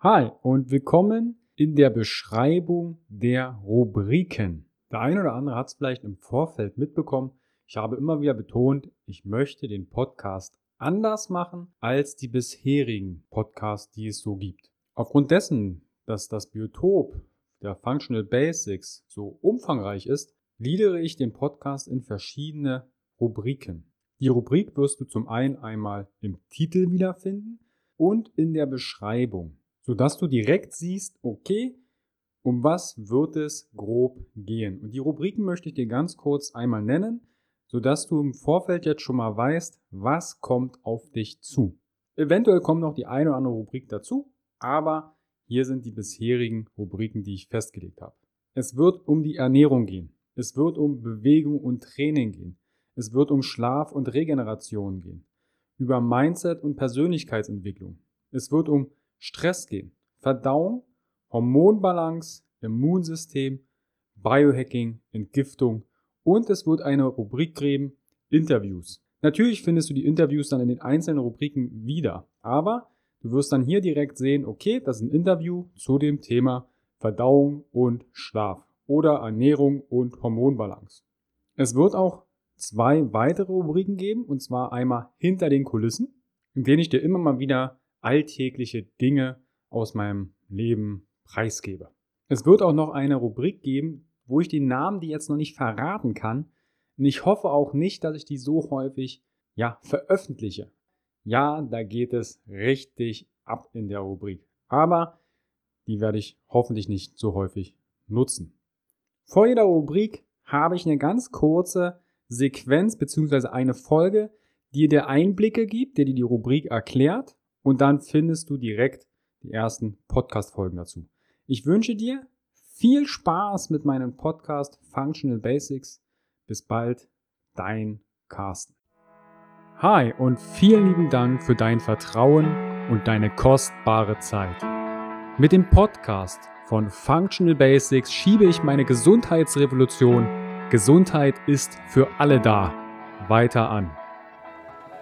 Hi und willkommen in der Beschreibung der Rubriken. Der eine oder andere hat es vielleicht im Vorfeld mitbekommen. Ich habe immer wieder betont, ich möchte den Podcast anders machen als die bisherigen Podcasts, die es so gibt. Aufgrund dessen, dass das Biotop der Functional Basics so umfangreich ist, gliedere ich den Podcast in verschiedene Rubriken. Die Rubrik wirst du zum einen einmal im Titel wiederfinden und in der Beschreibung sodass du direkt siehst, okay, um was wird es grob gehen. Und die Rubriken möchte ich dir ganz kurz einmal nennen, sodass du im Vorfeld jetzt schon mal weißt, was kommt auf dich zu. Eventuell kommt noch die eine oder andere Rubrik dazu, aber hier sind die bisherigen Rubriken, die ich festgelegt habe. Es wird um die Ernährung gehen. Es wird um Bewegung und Training gehen. Es wird um Schlaf und Regeneration gehen. Über Mindset und Persönlichkeitsentwicklung. Es wird um Stress gehen, Verdauung, Hormonbalance, Immunsystem, Biohacking, Entgiftung und es wird eine Rubrik geben, Interviews. Natürlich findest du die Interviews dann in den einzelnen Rubriken wieder, aber du wirst dann hier direkt sehen, okay, das ist ein Interview zu dem Thema Verdauung und Schlaf oder Ernährung und Hormonbalance. Es wird auch zwei weitere Rubriken geben, und zwar einmal hinter den Kulissen, in denen ich dir immer mal wieder alltägliche Dinge aus meinem Leben preisgebe. Es wird auch noch eine Rubrik geben, wo ich die Namen, die jetzt noch nicht verraten kann, und ich hoffe auch nicht, dass ich die so häufig, ja, veröffentliche. Ja, da geht es richtig ab in der Rubrik. Aber die werde ich hoffentlich nicht so häufig nutzen. Vor jeder Rubrik habe ich eine ganz kurze Sequenz bzw. eine Folge, die dir Einblicke gibt, die dir die Rubrik erklärt und dann findest du direkt die ersten Podcast-Folgen dazu. Ich wünsche dir viel Spaß mit meinem Podcast Functional Basics. Bis bald, dein Carsten. Hi und vielen lieben Dank für dein Vertrauen und deine kostbare Zeit. Mit dem Podcast von Functional Basics schiebe ich meine Gesundheitsrevolution Gesundheit ist für alle da weiter an.